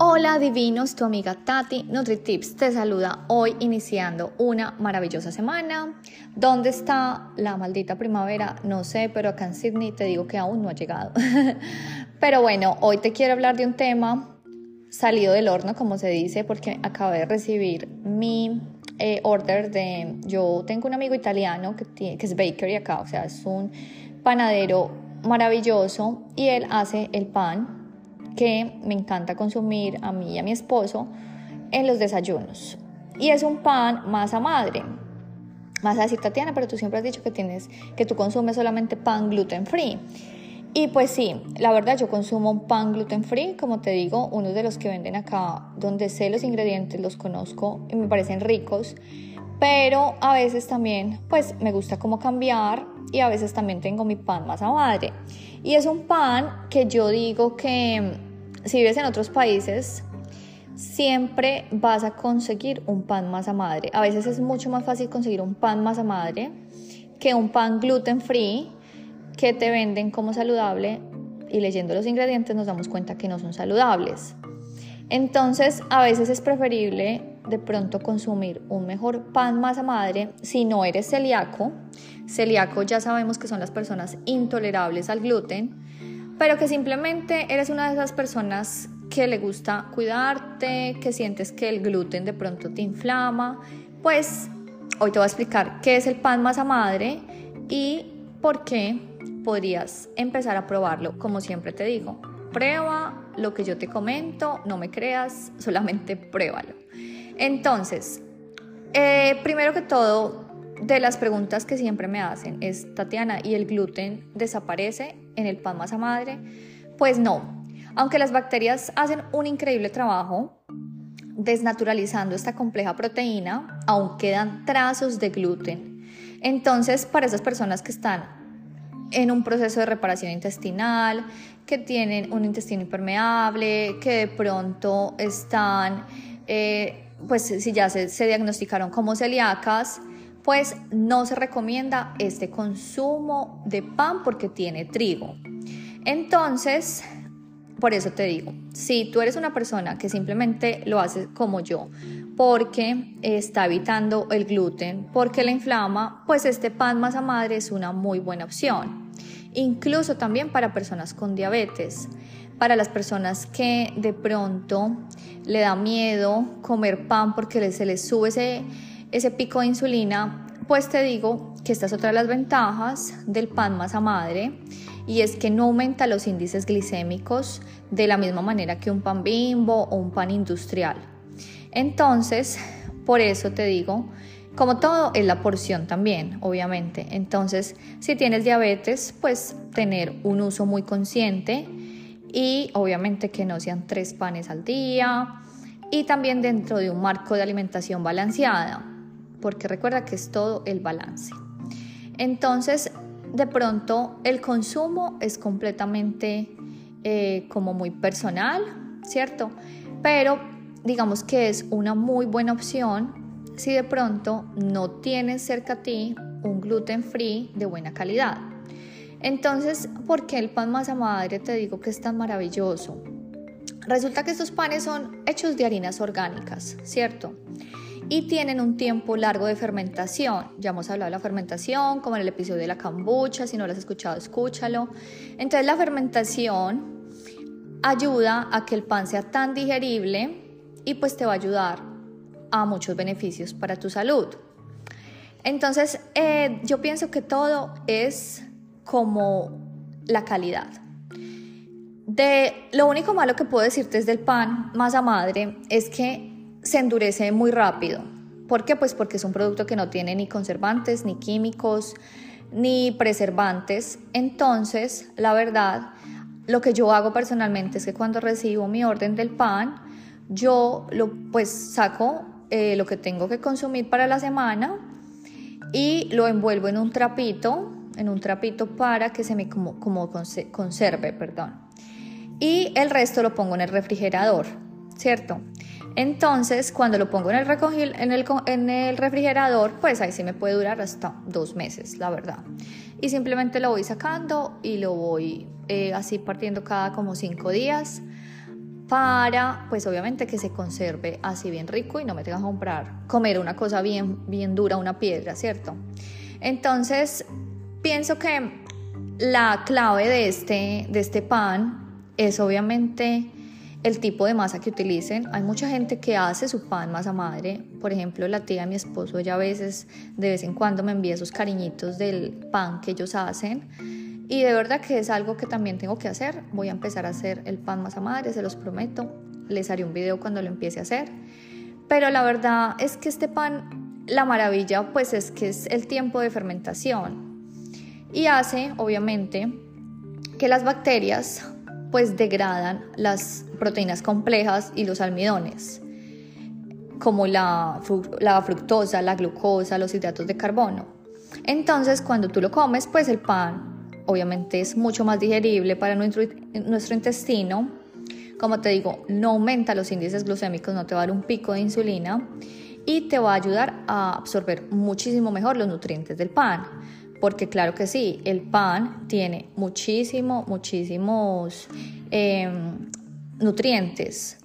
Hola divinos, tu amiga Tati NutriTips te saluda hoy iniciando una maravillosa semana. ¿Dónde está la maldita primavera? No sé, pero acá en Sydney te digo que aún no ha llegado. pero bueno, hoy te quiero hablar de un tema salido del horno, como se dice, porque acabo de recibir mi eh, order de... Yo tengo un amigo italiano que, que es bakery acá, o sea, es un panadero maravilloso y él hace el pan que me encanta consumir a mí y a mi esposo en los desayunos. Y es un pan masa madre. Vas a decir, Tatiana, pero tú siempre has dicho que tienes, que tú consumes solamente pan gluten free. Y pues sí, la verdad yo consumo un pan gluten free, como te digo, uno de los que venden acá, donde sé los ingredientes, los conozco y me parecen ricos, pero a veces también pues me gusta como cambiar y a veces también tengo mi pan masa madre. Y es un pan que yo digo que si vives en otros países, siempre vas a conseguir un pan masa madre. A veces es mucho más fácil conseguir un pan masa madre que un pan gluten free que te venden como saludable y leyendo los ingredientes nos damos cuenta que no son saludables. Entonces, a veces es preferible de pronto consumir un mejor pan masa madre si no eres celíaco. Celíaco ya sabemos que son las personas intolerables al gluten pero que simplemente eres una de esas personas que le gusta cuidarte, que sientes que el gluten de pronto te inflama, pues hoy te voy a explicar qué es el pan masa madre y por qué podrías empezar a probarlo, como siempre te digo. Prueba lo que yo te comento, no me creas, solamente pruébalo. Entonces, eh, primero que todo, de las preguntas que siempre me hacen es, Tatiana, ¿y el gluten desaparece en el pan masa madre? Pues no. Aunque las bacterias hacen un increíble trabajo desnaturalizando esta compleja proteína, aún quedan trazos de gluten. Entonces, para esas personas que están en un proceso de reparación intestinal, que tienen un intestino impermeable, que de pronto están, eh, pues si ya se, se diagnosticaron como celíacas, pues no se recomienda este consumo de pan porque tiene trigo. Entonces, por eso te digo, si tú eres una persona que simplemente lo hace como yo, porque está evitando el gluten, porque la inflama, pues este pan masa madre es una muy buena opción. Incluso también para personas con diabetes, para las personas que de pronto le da miedo comer pan porque se les sube ese ese pico de insulina, pues te digo que esta es otra de las ventajas del pan masa madre y es que no aumenta los índices glicémicos de la misma manera que un pan bimbo o un pan industrial. Entonces, por eso te digo, como todo es la porción también, obviamente. Entonces, si tienes diabetes, pues tener un uso muy consciente y obviamente que no sean tres panes al día y también dentro de un marco de alimentación balanceada porque recuerda que es todo el balance. Entonces, de pronto, el consumo es completamente eh, como muy personal, ¿cierto? Pero digamos que es una muy buena opción si de pronto no tienes cerca a ti un gluten free de buena calidad. Entonces, ¿por qué el pan masa madre te digo que es tan maravilloso? Resulta que estos panes son hechos de harinas orgánicas, ¿cierto? Y tienen un tiempo largo de fermentación. Ya hemos hablado de la fermentación, como en el episodio de la kombucha, si no lo has escuchado, escúchalo. Entonces la fermentación ayuda a que el pan sea tan digerible y pues te va a ayudar a muchos beneficios para tu salud. Entonces eh, yo pienso que todo es como la calidad. De lo único malo que puedo decirte es del pan masa madre es que se endurece muy rápido. ¿Por qué? Pues porque es un producto que no tiene ni conservantes, ni químicos, ni preservantes. Entonces, la verdad, lo que yo hago personalmente es que cuando recibo mi orden del pan, yo lo pues saco eh, lo que tengo que consumir para la semana y lo envuelvo en un trapito, en un trapito para que se me como, como conserve, perdón. Y el resto lo pongo en el refrigerador, ¿cierto? Entonces, cuando lo pongo en el, en, en el refrigerador, pues ahí sí me puede durar hasta dos meses, la verdad. Y simplemente lo voy sacando y lo voy eh, así partiendo cada como cinco días. para, pues obviamente que se conserve así bien rico y no me tengas que comprar, comer una cosa bien, bien dura, una piedra, ¿cierto? Entonces, pienso que la clave de este, de este pan es obviamente el tipo de masa que utilicen. Hay mucha gente que hace su pan masa madre. Por ejemplo, la tía de mi esposo, ella a veces, de vez en cuando me envía esos cariñitos del pan que ellos hacen. Y de verdad que es algo que también tengo que hacer. Voy a empezar a hacer el pan masa madre, se los prometo. Les haré un video cuando lo empiece a hacer. Pero la verdad es que este pan, la maravilla, pues es que es el tiempo de fermentación. Y hace, obviamente, que las bacterias pues degradan las proteínas complejas y los almidones, como la, la fructosa, la glucosa, los hidratos de carbono. Entonces, cuando tú lo comes, pues el pan obviamente es mucho más digerible para nuestro, nuestro intestino. Como te digo, no aumenta los índices glucémicos, no te va a dar un pico de insulina y te va a ayudar a absorber muchísimo mejor los nutrientes del pan porque claro que sí, el pan tiene muchísimo, muchísimos em, nutrientes.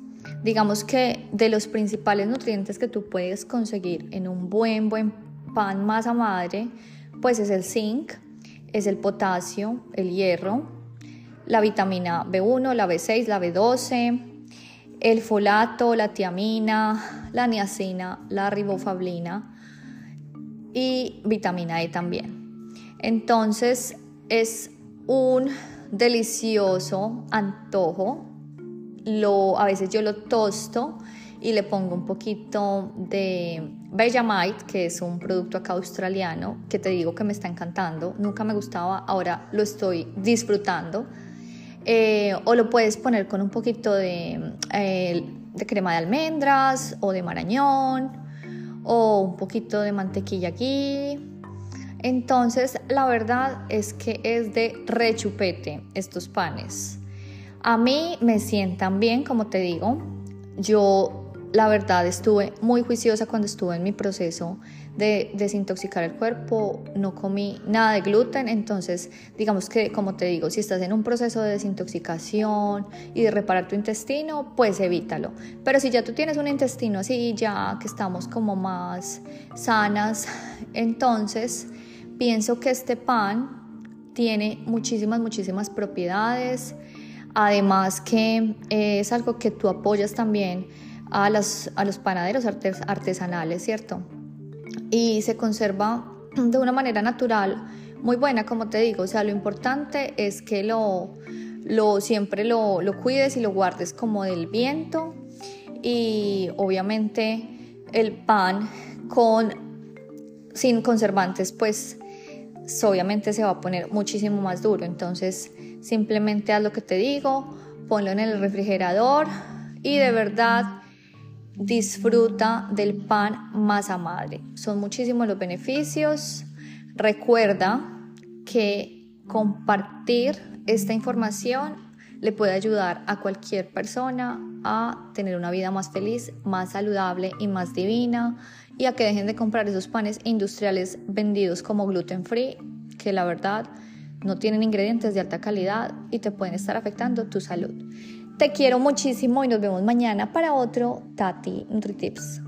Digamos que de los principales nutrientes que tú puedes conseguir en un buen, buen pan masa madre, pues es el zinc, es el potasio, el hierro, la vitamina B1, la B6, la B12, el folato, la tiamina, la niacina, la ribofablina y vitamina E también. Entonces es un delicioso antojo. Lo, a veces yo lo tosto y le pongo un poquito de Bellamite, que es un producto acá australiano, que te digo que me está encantando. Nunca me gustaba, ahora lo estoy disfrutando. Eh, o lo puedes poner con un poquito de, eh, de crema de almendras o de marañón o un poquito de mantequilla aquí entonces, la verdad es que es de rechupete estos panes. A mí me sientan bien, como te digo. Yo, la verdad, estuve muy juiciosa cuando estuve en mi proceso de desintoxicar el cuerpo. No comí nada de gluten. Entonces, digamos que, como te digo, si estás en un proceso de desintoxicación y de reparar tu intestino, pues evítalo. Pero si ya tú tienes un intestino así, ya que estamos como más sanas, entonces Pienso que este pan tiene muchísimas, muchísimas propiedades. Además que eh, es algo que tú apoyas también a, a los panaderos artesanales, ¿cierto? Y se conserva de una manera natural muy buena, como te digo. O sea, lo importante es que lo, lo siempre lo, lo cuides y lo guardes como del viento. Y obviamente el pan con sin conservantes, pues obviamente se va a poner muchísimo más duro. Entonces simplemente haz lo que te digo, ponlo en el refrigerador y de verdad disfruta del pan masa madre. Son muchísimos los beneficios. Recuerda que compartir esta información le puede ayudar a cualquier persona a tener una vida más feliz, más saludable y más divina y a que dejen de comprar esos panes industriales vendidos como gluten free, que la verdad no tienen ingredientes de alta calidad y te pueden estar afectando tu salud. Te quiero muchísimo y nos vemos mañana para otro Tati NutriTips.